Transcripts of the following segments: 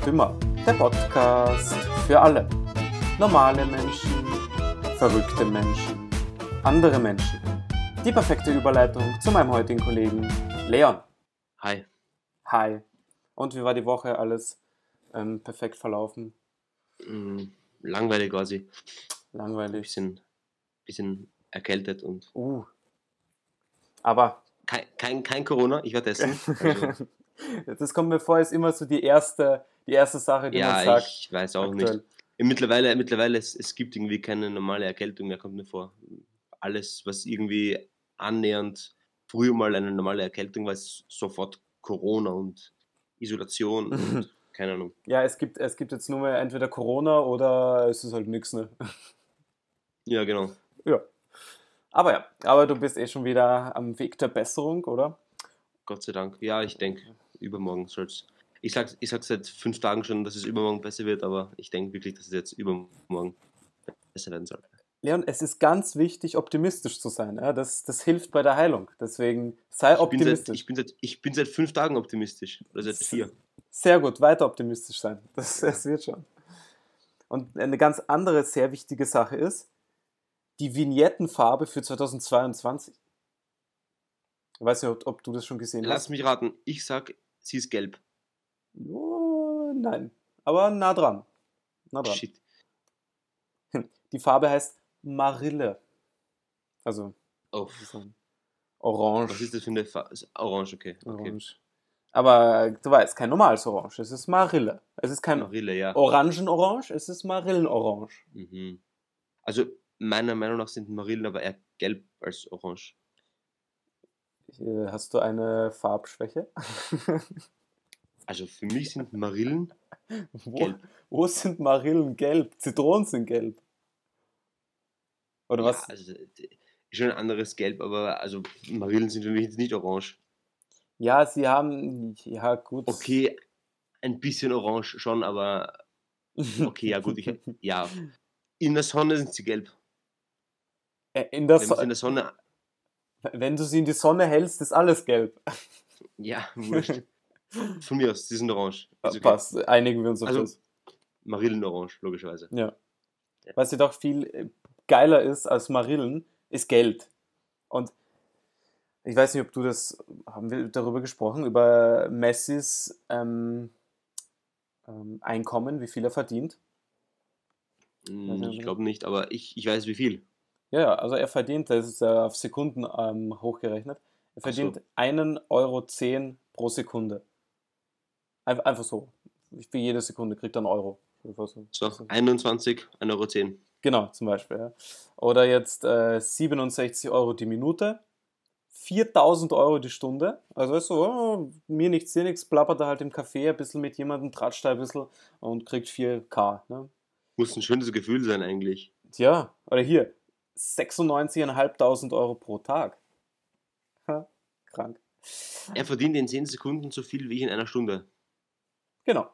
Stimme, der Podcast für alle. Normale Menschen, verrückte Menschen, andere Menschen. Die perfekte Überleitung zu meinem heutigen Kollegen Leon. Hi. Hi. Und wie war die Woche? Alles ähm, perfekt verlaufen? Mm, langweilig quasi. Langweilig. Bisschen, bisschen erkältet und. Uh. Aber. Kein, kein, kein Corona, ich war testen. Also, das kommt mir vor, ist immer so die erste, die erste Sache, die ja, man sagt. ich weiß auch aktuell. nicht. Mittlerweile, mittlerweile es, es gibt irgendwie keine normale Erkältung mehr, kommt mir vor. Alles, was irgendwie annähernd früher mal eine normale Erkältung war, ist sofort Corona und Isolation und keine Ahnung. Ja, es gibt, es gibt jetzt nur mehr entweder Corona oder es ist halt nichts, ne? Ja, genau. Ja. Aber ja, aber du bist eh schon wieder am Weg der Besserung, oder? Gott sei Dank. Ja, ich denke, übermorgen soll es. Ich sag, ich sag seit fünf Tagen schon, dass es übermorgen besser wird, aber ich denke wirklich, dass es jetzt übermorgen besser werden soll. Leon, es ist ganz wichtig, optimistisch zu sein. Ja? Das, das hilft bei der Heilung. Deswegen sei Ich bin, seit, optimistisch. ich, bin seit, ich bin seit fünf Tagen optimistisch. Oder seit vier. Sehr gut, weiter optimistisch sein. Das, das wird schon. Und eine ganz andere sehr wichtige Sache ist, die Vignettenfarbe für 2022. Ich weiß nicht, ob, ob du das schon gesehen Lass hast. mich raten, ich sag, sie ist gelb. Oh, nein, aber nah dran. Nah dran. Shit. Die Farbe heißt Marille. Also Oh, orange. was ist das für eine Farbe? Orange, okay. okay. Orange. Aber äh, du weißt, kein normales Orange. Es ist Marille. Es ist kein Marille, ja. Orangenorange, es ist Marillenorange. Mhm. Also, meiner Meinung nach sind Marillen aber eher gelb als orange. Äh, Hast du eine Farbschwäche? Also, für mich sind Marillen wo, gelb. wo sind Marillen gelb? Zitronen sind gelb. Oder was? Ja, also, schon ein anderes Gelb, aber also Marillen sind für mich jetzt nicht orange. Ja, sie haben. Ja, gut. Okay, ein bisschen orange schon, aber okay, ja gut, ich, ja. In der Sonne sind sie gelb. Äh, in der so in der Sonne, Wenn du sie in die Sonne hältst, ist alles gelb. ja, wurscht. Von mir aus, sie sind orange. Okay. Passt, einigen wir uns auf Also- das. Marillenorange, logischerweise. Ja. Ja. Was jedoch viel äh, geiler ist als Marillen, ist Geld. Und ich weiß nicht, ob du das, haben wir darüber gesprochen, über Messis ähm, ähm, Einkommen, wie viel er verdient? Hm, Ich glaube nicht, aber ich, ich weiß wie viel. Ja, also er verdient, das ist ja auf Sekunden ähm, hochgerechnet, er Ach so. verdient 1,10 Euro pro Sekunde. Einfach, einfach so. Für jede Sekunde kriegt er einen Euro. So. So, 21, 1,10 Euro. 10. Genau, zum Beispiel. Ja. Oder jetzt äh, 67 Euro die Minute, 4000 Euro die Stunde. Also ist so, oh, mir nichts, dir nichts, plappert er halt im Café ein bisschen mit jemandem, tratscht da ein bisschen und kriegt 4K. Ne? Muss ein schönes Gefühl sein eigentlich. Tja, oder hier, 96.500 Euro pro Tag. Ha, krank. Er verdient in 10 Sekunden so viel wie ich in einer Stunde. Genau.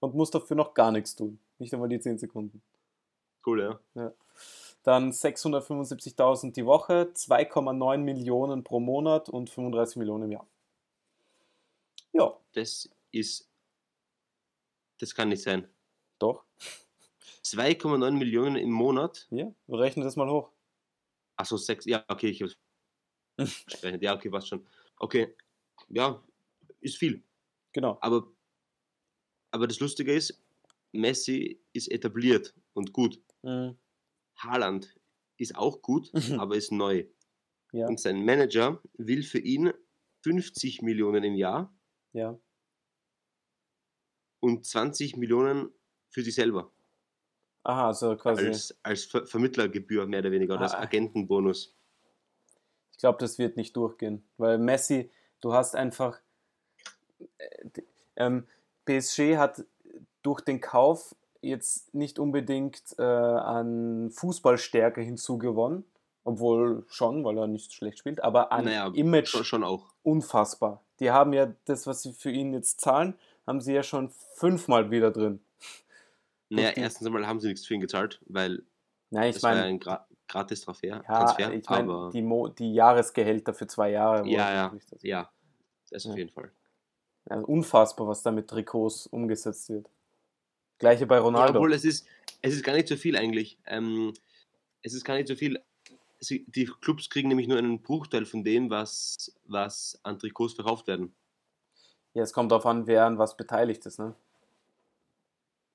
Und muss dafür noch gar nichts tun. Nicht einmal die 10 Sekunden. Cool, ja. Dann 675.000 die Woche, 2,9 Millionen pro Monat und 35 Millionen im Jahr. Ja, Das ist. Das kann nicht sein. doch. 2,9 Millionen im Monat. Ja, rechne das mal hoch. Achso, 6. Ja, okay, ich hab's. Ja, okay, passt schon. Okay, ja, ist viel. Genau. Aber, aber das Lustige ist, Messi ist etabliert und gut. Mhm. Haaland ist auch gut, aber ist neu. Ja, Und sein Manager will für ihn 50 Millionen im Jahr ja. und 20 Millionen für sich selber. Aha, also quasi. Als, als Ver Vermittlergebühr mehr oder weniger oder als Ah. Agentenbonus. Ich glaube, das wird nicht durchgehen, weil Messi, du hast einfach. Äh, Ähm, PSG hat durch den Kauf jetzt nicht unbedingt äh, an Fußballstärke hinzugewonnen, obwohl schon, weil er nicht schlecht spielt, aber an Naja, Image Schon, schon auch. unfassbar. Die haben ja das, was sie für ihn jetzt zahlen, haben sie ja schon fünfmal wieder drin. Naja, erstens einmal haben sie nichts für ihn gezahlt, weil Nein, es ich war ja meine, ein Gra gratis Transfer, ja, Transfer ich meine, aber die, Mo die Jahresgehälter für zwei Jahre. Ja, ja. ja, das auf jeden Fall. Also unfassbar, was da mit Trikots umgesetzt wird. Gleiche bei Ronaldo. Ja, obwohl es ist, es ist gar nicht so viel eigentlich. Ähm, es ist gar nicht so viel. Sie, die Clubs kriegen nämlich nur einen Bruchteil von dem, was, was an Trikots verkauft werden. Ja, es kommt darauf an, wer an was beteiligt ist, ne?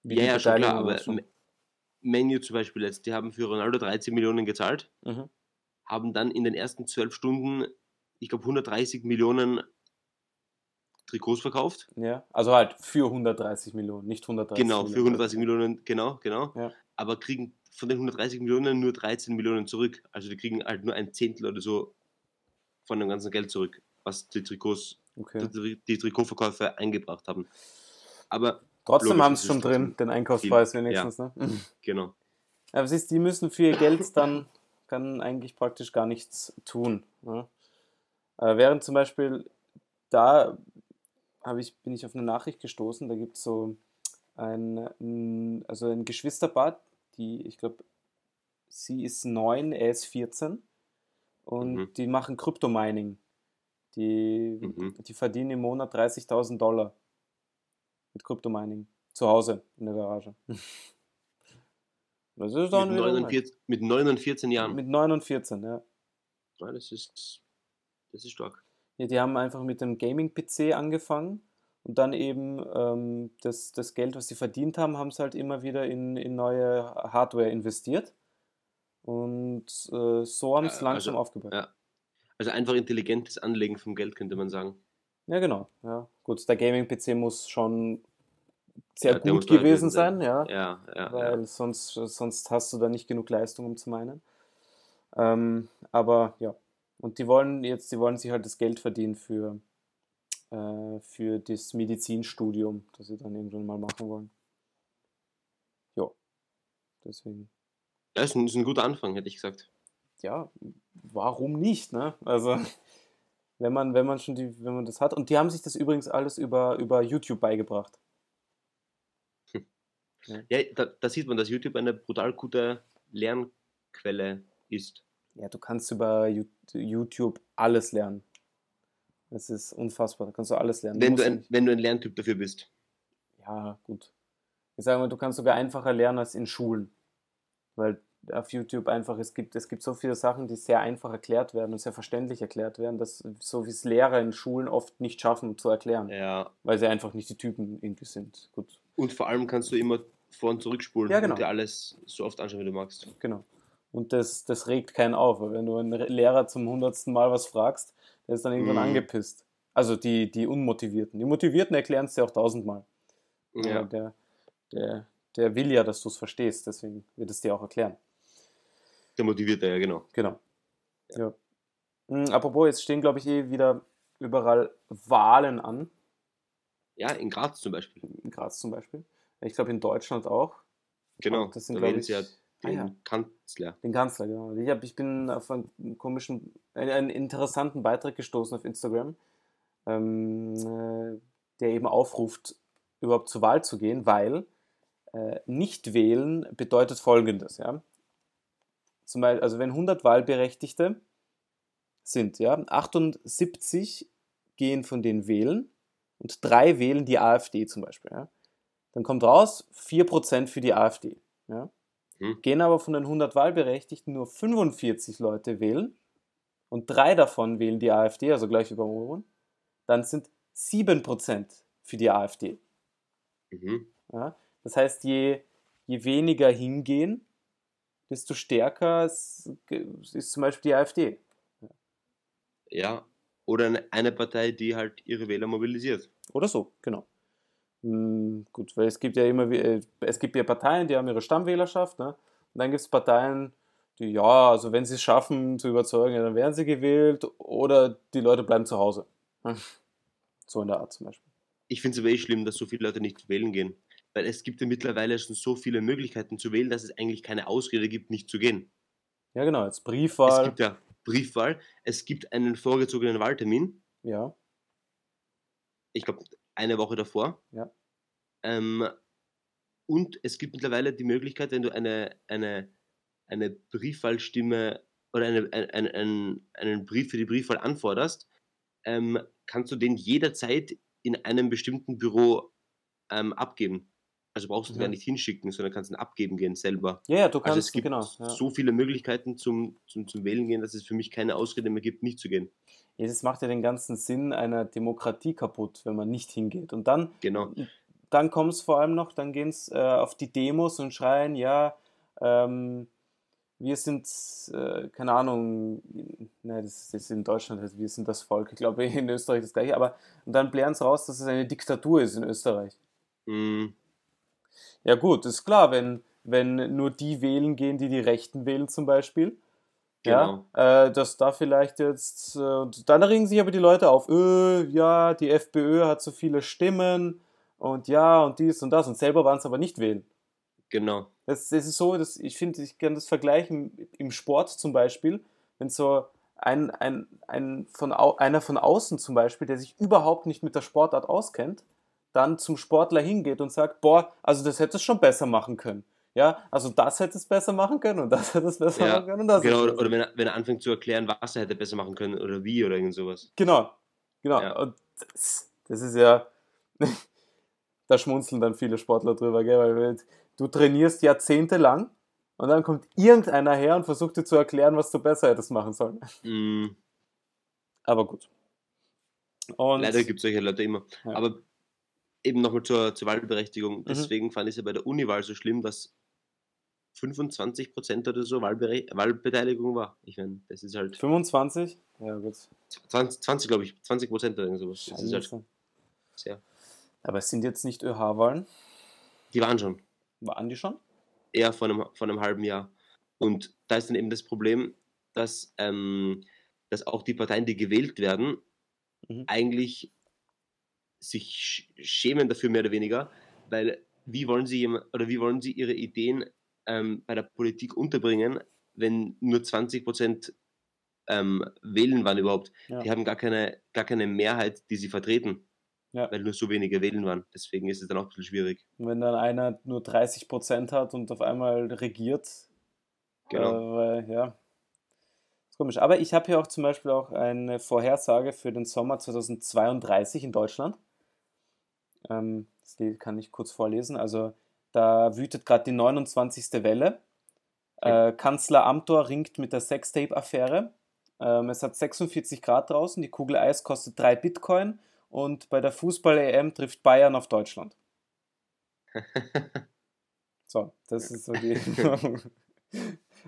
Wie ja, ja, schon klar, aber schon. Menu zum Beispiel jetzt, die haben für Ronaldo 13 Millionen gezahlt, Mhm. haben dann in den ersten zwölf Stunden, ich glaube, 130 Millionen Trikots verkauft. Ja, also halt für 130 Millionen, nicht 130 Genau, für Millionen. 130 Millionen, genau, genau. Ja. Aber kriegen von den 130 Millionen nur 13 Millionen zurück. Also die kriegen halt nur ein Zehntel oder so von dem ganzen Geld zurück, was die Trikots, Okay. die, die Trikotverkäufer eingebracht haben. Aber Trotzdem haben es sie schon drin, den Einkaufspreis viel, wenigstens, ne? genau. Aber siehst, die müssen für ihr Geld dann, kann eigentlich praktisch gar nichts tun. Ne? Äh, während zum Beispiel da habe ich, bin ich auf eine Nachricht gestoßen, da gibt es so ein, ein, also ein Geschwisterpaar, die, ich glaube, sie ist 9, er ist 14 und Mhm. die machen Kryptomining. Die, Mhm. die verdienen im Monat 30.000 Dollar mit Kryptomining. Zu Hause in der Garage. Das ist Mit, wieder 49, mit 9 und 14 Jahren. mit 9 und 14, ja. Ja, das, ist, das ist stark. Ja. Die haben einfach mit dem Gaming-PC angefangen und dann eben ähm, das, das Geld, was sie verdient haben, haben sie halt immer wieder in, in neue Hardware investiert. Und äh, so haben sie es Ja, langsam also, aufgebaut. Ja. Ja. Also einfach intelligentes Anlegen vom Geld, könnte man sagen. genau. Ja. Gut, der Gaming-PC muss schon sehr Ja, gut gewesen sein. sein, ja. Ja, ja, weil ja. sonst, sonst hast du da nicht genug Leistung, um zu meinen. Ähm, aber ja, und die wollen jetzt, die wollen sich halt das Geld verdienen für, äh, für das Medizinstudium, das sie dann irgendwann mal machen wollen. Ja, deswegen, Ja, ist ein, ist ein guter Anfang, hätte ich gesagt. ja, warum nicht, ne? Also, wenn man, wenn man schon die, wenn man das hat. Und die haben sich das übrigens alles über, über YouTube beigebracht. Ja, da, da sieht man, dass YouTube eine brutal gute Lernquelle ist. Ja, du kannst über YouTube alles lernen. Das ist unfassbar, da kannst du alles lernen. Wenn musst du, ein, wenn du ein Lerntyp dafür bist. Ja, gut. Ich sage mal, du kannst sogar einfacher lernen als in Schulen. Weil auf YouTube einfach, es gibt, es gibt so viele Sachen, die sehr einfach erklärt werden und sehr verständlich erklärt werden, dass so wie es Lehrer in Schulen oft nicht schaffen zu erklären. Ja. Weil sie einfach nicht die Typen irgendwie sind. Gut, Und vor allem kannst du immer vor- und zurückspulen Ja, genau. und dir alles so oft anschauen, wie du magst. genau. Und das, das regt keinen auf, weil wenn du einen Re- Lehrer zum hundertsten Mal was fragst, der ist dann irgendwann Mhm. angepisst. Also die, die Unmotivierten. Die Motivierten erklären es dir auch tausendmal. Ja. der, der, der will ja, dass du es verstehst, deswegen wird es dir auch erklären. Der motiviert er ja, genau. Genau. Ja. Hm, apropos, jetzt stehen, glaube ich, eh wieder überall Wahlen an. Ja, in Graz zum Beispiel. In Graz zum Beispiel. Ich glaube, in Deutschland auch. Genau. Das sind, da glaub wählen ich- ja Ah, den ja. Kanzler. Den Kanzler, genau. Ich, hab, ich bin auf einen komischen, einen, einen interessanten Beitrag gestoßen auf Instagram, ähm, äh, der eben aufruft, überhaupt zur Wahl zu gehen, weil äh, nicht wählen bedeutet folgendes, ja. Zum Beispiel, also wenn 100 Wahlberechtigte sind, ja, 78 gehen von denen wählen und drei wählen die AfD zum Beispiel, ja. Dann kommt raus 4% für die AfD, ja. Hm. Gehen aber von den 100 Wahlberechtigten nur 45 Leute wählen und drei davon wählen die AfD, also gleich wie beim Ohren, dann sind 7% für die AfD. Mhm. Ja? Das heißt, je, je weniger hingehen, desto stärker ist, ist zum Beispiel die AfD. Ja. Oder eine Partei, die halt ihre Wähler mobilisiert. Oder so, genau. Hm, gut, weil es gibt ja immer, äh, es gibt ja Parteien, die haben ihre Stammwählerschaft, ne? Und dann gibt es Parteien, die, ja, also wenn sie es schaffen zu überzeugen, dann werden sie gewählt oder die Leute bleiben zu Hause. So in der Art zum Beispiel. Ich finde es aber eh schlimm, dass so viele Leute nicht wählen gehen. Weil es gibt ja mittlerweile schon so viele Möglichkeiten zu wählen, dass es eigentlich keine Ausrede gibt, nicht zu gehen. Ja, genau, jetzt Es Briefwahl. gibt ja Briefwahl, es gibt einen vorgezogenen Wahltermin, Ja, ich glaube eine Woche davor. Ja. Ähm, und es gibt mittlerweile die Möglichkeit, wenn du eine, eine, eine Briefwahlstimme oder eine, ein, ein, ein, einen Brief für die Briefwahl anforderst, ähm, kannst du den jederzeit in einem bestimmten Büro ähm, abgeben. Also brauchst du ihn Mhm. gar nicht hinschicken, sondern kannst ihn abgeben gehen selber. Ja, ja, du Also kannst, es gibt genau. Ja. so viele Möglichkeiten zum, zum, zum Wählen gehen, dass es für mich keine Ausrede mehr gibt, nicht zu gehen. Ja, das macht ja den ganzen Sinn einer Demokratie kaputt, wenn man nicht hingeht. Und dann, Genau. dann kommt es vor allem noch, dann gehen es äh, auf die Demos und schreien, ja, ähm, wir sind, äh, keine Ahnung, nein, das, ist in Deutschland, also wir sind das Volk, ich glaube in Österreich das gleiche, aber und dann blären es raus, dass es eine Diktatur ist in Österreich. Mm, Ja gut, ist klar, wenn, wenn nur die wählen gehen, die die Rechten wählen zum Beispiel, genau. ja, äh, dass da vielleicht jetzt, äh, und dann regen sich aber die Leute auf, äh, ja, die FPÖ hat so viele Stimmen und ja und dies und das und selber waren es aber nicht wählen. Genau. Das, das ist so, dass ich finde, ich kann das vergleichen im Sport zum Beispiel, wenn so ein, ein, ein von, einer von außen zum Beispiel, der sich überhaupt nicht mit der Sportart auskennt, dann zum Sportler hingeht und sagt, boah, also das hätte es schon besser machen können. Ja, also das hätte es besser machen können und das hätte es besser Ja, machen können und das Genau, oder, oder wenn, er, wenn er anfängt zu erklären, was er hätte besser machen können oder wie oder irgend sowas. Genau, genau. Ja. Und das, das ist ja, da schmunzeln dann viele Sportler drüber, gell? weil du trainierst jahrzehntelang und dann kommt irgendeiner her und versucht dir zu erklären, was du besser hättest machen sollen. Mm, Aber gut. Und leider gibt es solche Leute immer. Ja. Aber eben nochmal zur, zur Wahlberechtigung. Deswegen fand ich es ja bei der Uniwahl so schlimm, dass 25% oder so Wahlbere Wahlbeteiligung war. Ich meine, das ist halt 25? Ja, gut. 20, 20 glaube ich, 20 Prozent oder irgend sowas. Das ist halt sehr. Aber es sind jetzt nicht ÖH-Wahlen. Die waren schon. Waren die schon? eher von einem, von einem halben Jahr. Und da ist dann eben das Problem, dass, ähm, dass auch die Parteien, die gewählt werden, Mhm. eigentlich sich sch- schämen dafür mehr oder weniger, weil wie wollen sie oder wie wollen sie ihre Ideen ähm, bei der Politik unterbringen, wenn nur 20 Prozent ähm, wählen waren überhaupt. Ja. Die haben gar keine, gar keine Mehrheit, die sie vertreten, Ja. weil nur so wenige wählen waren. Deswegen ist es dann auch ein bisschen schwierig. Und wenn dann einer nur 30 Prozent hat und auf einmal regiert, Genau. Äh, ja. Komisch. Aber ich habe hier auch zum Beispiel auch eine Vorhersage für den Sommer 2032 in Deutschland. Ähm, das Lied kann ich kurz vorlesen. Also da wütet gerade die 29. Welle. Äh, Kanzler Amthor ringt mit der Sextape-Affäre. Ähm, es hat 46 Grad draußen, die Kugel Eis kostet 3 Bitcoin und bei der Fußball-EM trifft Bayern auf Deutschland. So, das ist so die.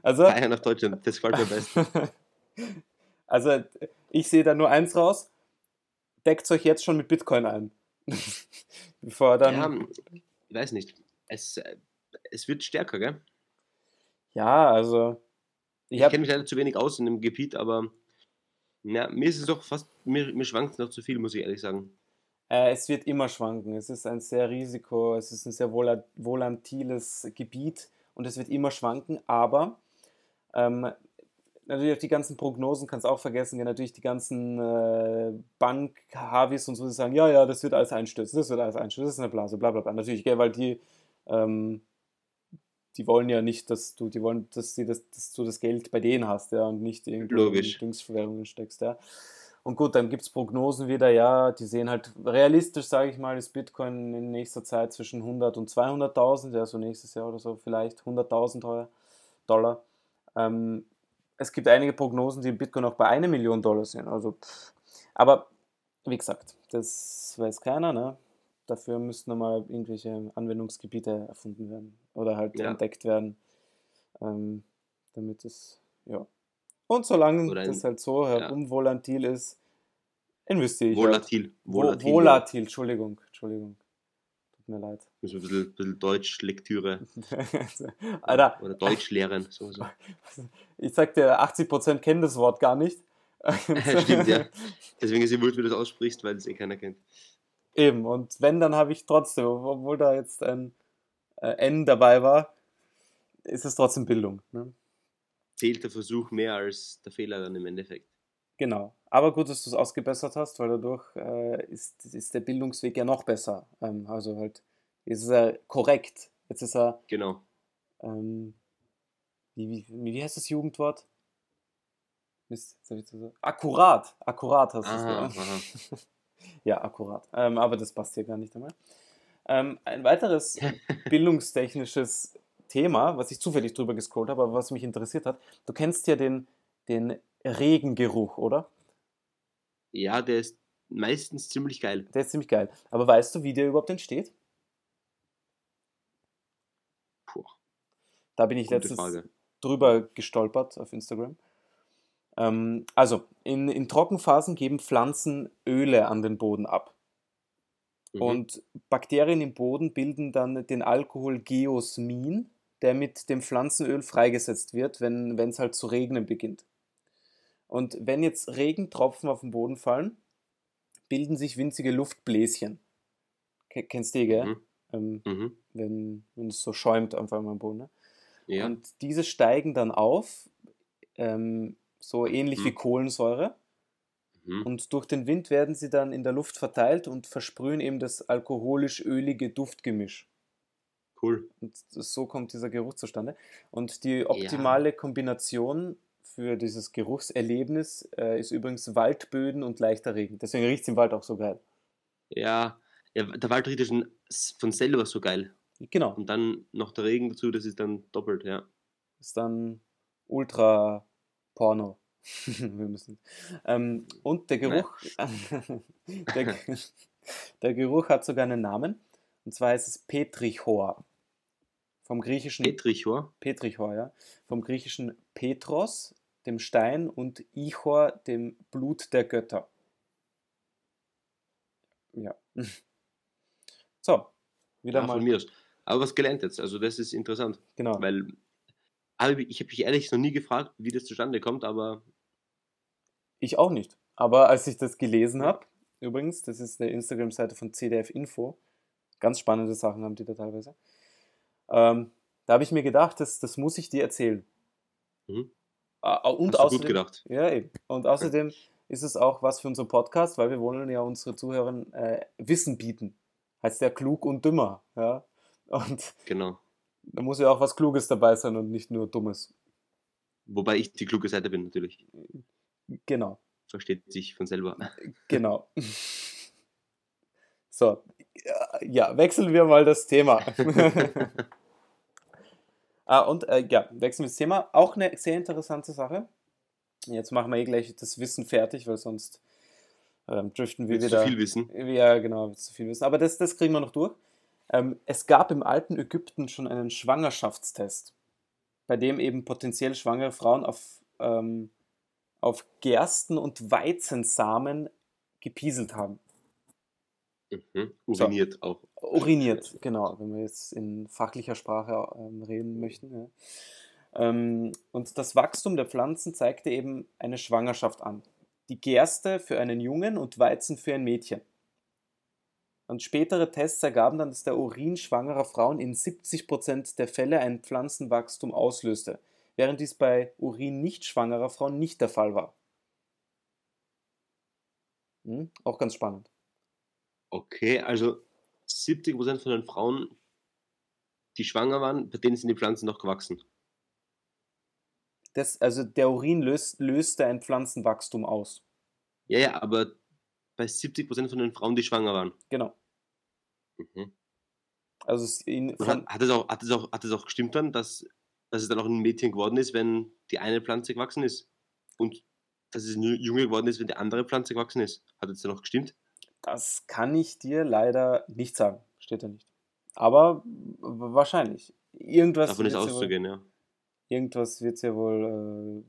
also, Bayern auf Deutschland, das gefällt mir besten. also, ich sehe da nur eins raus. Deckt euch jetzt schon mit Bitcoin ein. Bevor dann. ja, ich weiß nicht. Es, äh, es wird stärker, gell? Ja, also. Ich Ich kenne mich leider zu wenig aus in dem Gebiet, aber ja, mir ist es doch fast, mir, mir schwankt es noch zu viel, muss ich ehrlich sagen. Äh, es wird immer schwanken. Es ist ein sehr Risiko, es ist ein sehr vola volatiles Gebiet und es wird immer schwanken, aber ähm, natürlich auch die ganzen Prognosen kannst du auch vergessen, ja, natürlich die ganzen äh, Bank-Havis und so, die sagen, ja, ja, das wird alles einstürzen, das wird alles einstürzen, das ist eine Blase, bla bla bla. Natürlich, gell, weil die, ähm, die wollen ja nicht, dass du, die wollen, dass, sie das, dass du das Geld bei denen hast, ja, und nicht irgendwo Logisch. in Dingsverwährungen steckst, ja. Und gut, dann gibt es Prognosen wieder, ja, die sehen halt realistisch, sage ich mal, ist Bitcoin in nächster Zeit zwischen 100 und 200.000, ja, so nächstes Jahr oder so vielleicht 100.000 Dollar. Dollar. Ähm, es gibt einige Prognosen, die Bitcoin auch bei einer Million Dollar sind. Also, pff. aber wie gesagt, das weiß keiner, ne? Dafür müssten nochmal irgendwelche Anwendungsgebiete erfunden werden oder halt Ja. entdeckt werden, ähm, damit es, ja. Und solange ein- das halt so herumvolatil ist, investiere ich. Halt. Volatil. Vo- Volatil. Volatil, Entschuldigung, Entschuldigung. Tut mir leid. Muss man ein bisschen, bisschen Deutsch-Lektüre Alter, oder Deutsch lehren. So, so. ich sag dir, 80% kennen das Wort gar nicht. Stimmt, ja. Deswegen ist es gut, wie du das aussprichst, weil es eh keiner kennt. Eben, und wenn, dann habe ich trotzdem, obwohl da jetzt ein äh, N dabei war, ist es trotzdem Bildung. Ne? Zählt der Versuch mehr als der Fehler dann im Endeffekt. Genau. Aber gut, dass du es ausgebessert hast, weil dadurch äh, ist, ist der Bildungsweg ja noch besser. Ähm, also halt, jetzt ist er korrekt. Jetzt ist er, Genau. ähm, wie, wie, wie heißt das Jugendwort? Mist, jetzt hab ich zu. Akkurat. Akkurat hast du es. Ja, akkurat. Ähm, aber das passt hier gar nicht einmal. Ähm, ein weiteres bildungstechnisches Thema, was ich zufällig drüber gescrollt habe, aber was mich interessiert hat. Du kennst ja den, den Regengeruch, oder? Ja, der ist meistens ziemlich geil. Der ist ziemlich geil. Aber weißt du, wie der überhaupt entsteht? Puh, Da bin ich gute letztens Frage. drüber gestolpert auf Instagram. Ähm, also, in, in Trockenphasen geben Pflanzen Öle an den Boden ab. Mhm. Und Bakterien im Boden bilden dann den Alkohol Geosmin, der mit dem Pflanzenöl freigesetzt wird, wenn es halt zu regnen beginnt. Und wenn jetzt Regentropfen auf den Boden fallen, bilden sich winzige Luftbläschen. Ke- Kennst du die, gell? Mhm. Ähm, Mhm. wenn, wenn es so schäumt einfach am Boden. Ne? Ja. Und diese steigen dann auf, ähm, so ähnlich Mhm. wie Kohlensäure. Mhm. Und durch den Wind werden sie dann in der Luft verteilt und versprühen eben das alkoholisch-ölige Duftgemisch. Cool. Und so kommt dieser Geruch zustande. Und die optimale Kombination für dieses Geruchserlebnis äh, ist übrigens Waldböden und leichter Regen. Deswegen riecht es im Wald auch so geil. Ja, ja, der Wald riecht ja schon von selber so geil. Genau. Und dann noch der Regen dazu, das ist dann doppelt, ja. Ist dann ultra Porno. Wir müssen. Ähm, und der Geruch, der, der Geruch hat sogar einen Namen. Und zwar heißt es Petrichor. Vom griechischen Petrichor. Petrichor, ja. Vom griechischen Petros, dem Stein, und Ichor, dem Blut der Götter. Ja. So, wieder Ja, mal. von mir aus. Aber was gelernt jetzt, also das ist interessant. Genau. Weil aber ich habe mich ehrlich noch nie gefragt, wie das zustande kommt, aber Ich auch nicht. Aber als ich das gelesen habe, übrigens, das ist eine Instagram-Seite von CDF Info, ganz spannende Sachen haben die da teilweise, ähm, da habe ich mir gedacht, das, das muss ich dir erzählen. Mhm. Ah, Und hast außerdem, gut gedacht. Ja, eben. Und außerdem ist es auch was für unseren Podcast, weil wir wollen ja unsere Zuhörer äh, Wissen bieten. Heißt ja klug und dümmer. Ja? Und Genau. da muss ja auch was Kluges dabei sein und nicht nur Dummes. Wobei ich die kluge Seite bin, natürlich. Genau. Versteht sich von selber. Genau. So, ja, wechseln wir mal das Thema. ah, und äh, ja, wechseln wir das Thema. Auch eine sehr interessante Sache. Jetzt machen wir eh gleich das Wissen fertig, weil sonst ähm, driften wir wieder. zu viel wissen? Ja, genau, zu viel wissen. Aber das, das kriegen wir noch durch. Ähm, es gab im alten Ägypten schon einen Schwangerschaftstest, bei dem eben potenziell schwangere Frauen auf, ähm, auf Gersten- und Weizensamen gepieselt haben. Mhm. Uriniert auch. Uriniert, genau, wenn wir jetzt in fachlicher Sprache ähm, reden möchten. Ja. Ähm, und das Wachstum der Pflanzen zeigte eben eine Schwangerschaft an. Die Gerste für einen Jungen und Weizen für ein Mädchen. Und spätere Tests ergaben dann, dass der Urin schwangerer Frauen in 70% der Fälle ein Pflanzenwachstum auslöste, während dies bei Urin nicht schwangerer Frauen nicht der Fall war. Hm? Auch ganz spannend. Okay, also 70% von den Frauen, die schwanger waren, bei denen sind die Pflanzen noch gewachsen. Das, also der Urin löst, löste ein Pflanzenwachstum aus. Ja, ja, aber bei 70% von den Frauen, die schwanger waren. Genau. Mhm. Also es in, hat, hat, es auch, hat, es auch, hat es auch gestimmt dann, dass, dass es dann auch ein Mädchen geworden ist, wenn die eine Pflanze gewachsen ist? Und dass es ein Junge geworden ist, wenn die andere Pflanze gewachsen ist? Hat es dann auch gestimmt? Das kann ich dir leider nicht sagen. Steht da nicht. Aber wahrscheinlich. Irgendwas Davon ist wird's ja wohl, auszugehen, ja. irgendwas wird ja wohl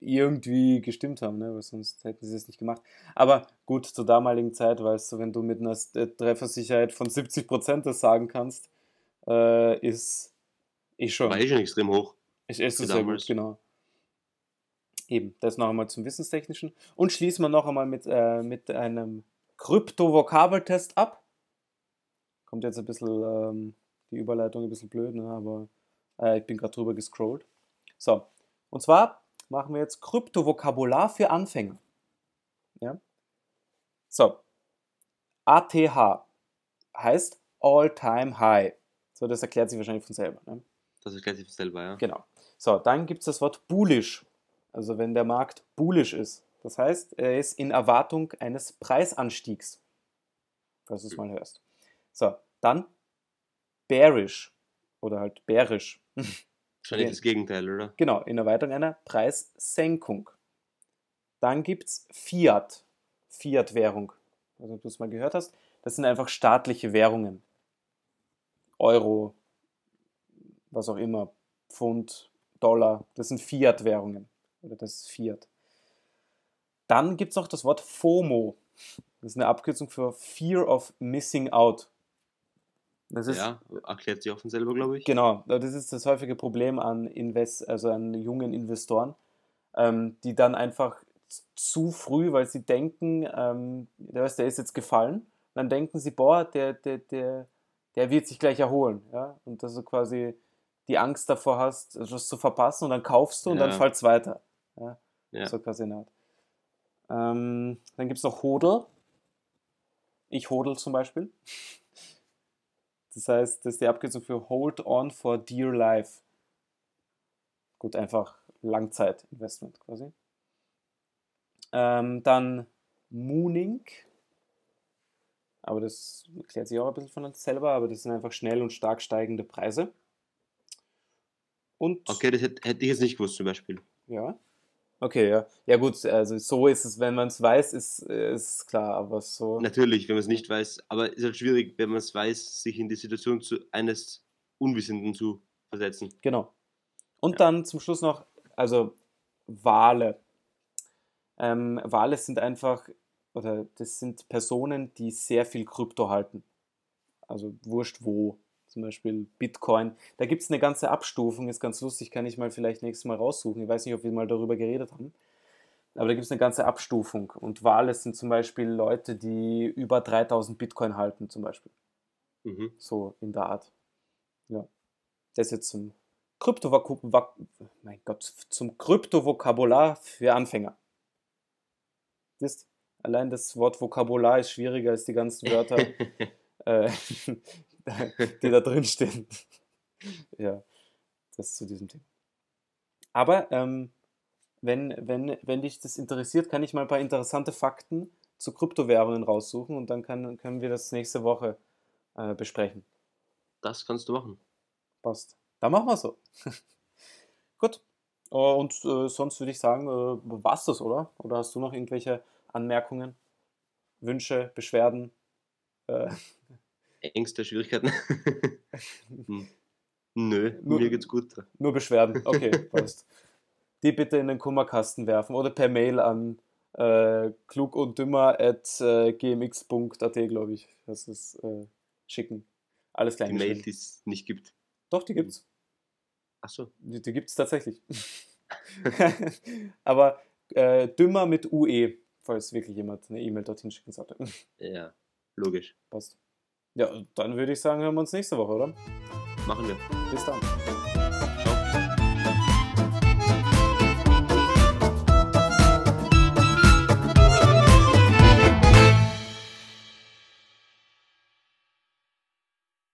äh, irgendwie gestimmt haben, ne? weil sonst hätten sie es nicht gemacht. Aber gut, zur damaligen Zeit, weißt du, wenn du mit einer äh, Treffersicherheit von 70% das sagen kannst, äh, ist, ist schon. War eh schon extrem hoch. Ich esse Für es sehr gut, genau. Eben, das noch einmal zum Wissenstechnischen. Und schließen wir noch einmal mit, äh, mit einem Krypto-Vokabeltest ab. Kommt jetzt ein bisschen ähm, die Überleitung ein bisschen blöd, ne? aber äh, ich bin gerade drüber gescrollt. So, und zwar machen wir jetzt Kryptovokabular für Anfänger. Ja? So, ATH heißt All-Time High. So, das erklärt sich wahrscheinlich von selber. Ne? Das erklärt sich selber, ja. Genau. So, dann gibt es das Wort bullish. Also wenn der Markt bullish ist. Das heißt, er ist in Erwartung eines Preisanstiegs. falls du es mal hörst. So, dann bearish oder halt bärisch. Wahrscheinlich das Gegenteil, oder? Genau, in Erweiterung einer Preissenkung. Dann gibt es Fiat, Fiat-Währung. Also, du es mal gehört hast, das sind einfach staatliche Währungen. Euro, was auch immer, Pfund, Dollar, das sind Fiat-Währungen. Oder das ist Fiat. Dann gibt es noch das Wort FOMO. Das ist eine Abkürzung für Fear of Missing Out. Das ist, ja, erklärt sich auch von selber, glaube ich. Genau, das ist das häufige Problem an Invest, also an jungen Investoren, ähm, die dann einfach zu früh, weil sie denken, ähm, der, der ist jetzt gefallen, dann denken sie, boah, der, der, der, der wird sich gleich erholen. Ja? Und dass du quasi die Angst davor hast, etwas zu verpassen und dann kaufst du und ja. dann fällt es weiter. Ja? ja. So quasi eine Art. Ähm, dann gibt es noch Hodel. Ich hodel zum Beispiel. Das heißt, das ist die Abkürzung für Hold On for Dear Life. Gut, einfach Langzeitinvestment quasi. Ähm, dann Mooning. Aber das erklärt sich auch ein bisschen von uns selber, aber das sind einfach schnell und stark steigende Preise. Und okay, das hätte, hätte ich jetzt nicht gewusst zum Beispiel. Ja. Okay, ja. Ja gut, also so ist es, wenn man es weiß, ist, ist klar, aber so. Natürlich, wenn man es nicht weiß, aber es ist halt schwierig, wenn man es weiß, sich in die Situation zu, eines Unwissenden zu versetzen. Genau. Und ja. dann zum Schluss noch, also Wale. Ähm, Wale sind einfach, oder das sind Personen, die sehr viel Krypto halten. Also wurscht wo zum Beispiel Bitcoin. Da gibt es eine ganze Abstufung, ist ganz lustig, kann ich mal vielleicht nächstes Mal raussuchen. Ich weiß nicht, ob wir mal darüber geredet haben. Aber da gibt es eine ganze Abstufung. Und Wale sind zum Beispiel Leute, die über 3000 Bitcoin halten, zum Beispiel. Mhm. So in der Art. Ja. Das ist jetzt zum Krypto mein Gott, zum Krypto-Vokabular für Anfänger. Siehst, allein das Wort Vokabular ist schwieriger als die ganzen Wörter, äh, die da drin stehen. ja, das zu diesem Thema. Aber ähm, wenn, wenn, wenn dich das interessiert, kann ich mal ein paar interessante Fakten zu Kryptowährungen raussuchen und dann kann, können wir das nächste Woche äh, besprechen. Das kannst du machen. Passt. Dann machen wir so. Gut. Uh, und uh, sonst würde ich sagen, uh, war's das, oder? Oder hast du noch irgendwelche Anmerkungen, Wünsche, Beschwerden? Ängste, Schwierigkeiten? hm. Nö, nur, mir geht's gut. Nur Beschwerden, okay, passt. Die bitte in den Kummerkasten werfen oder per Mail an äh, klugunddümmer.gmx.at, glaube ich. Das ist äh, schicken. Alles klein. Die Mail, die es nicht gibt. Doch, die gibt's. Achso. Die, die gibt's tatsächlich. Aber äh, dümmer mit UE, falls wirklich jemand eine E-Mail dorthin schicken sollte. Ja, logisch. Passt. Ja, dann würde ich sagen, hören wir uns nächste Woche, oder? Machen wir. Bis dann.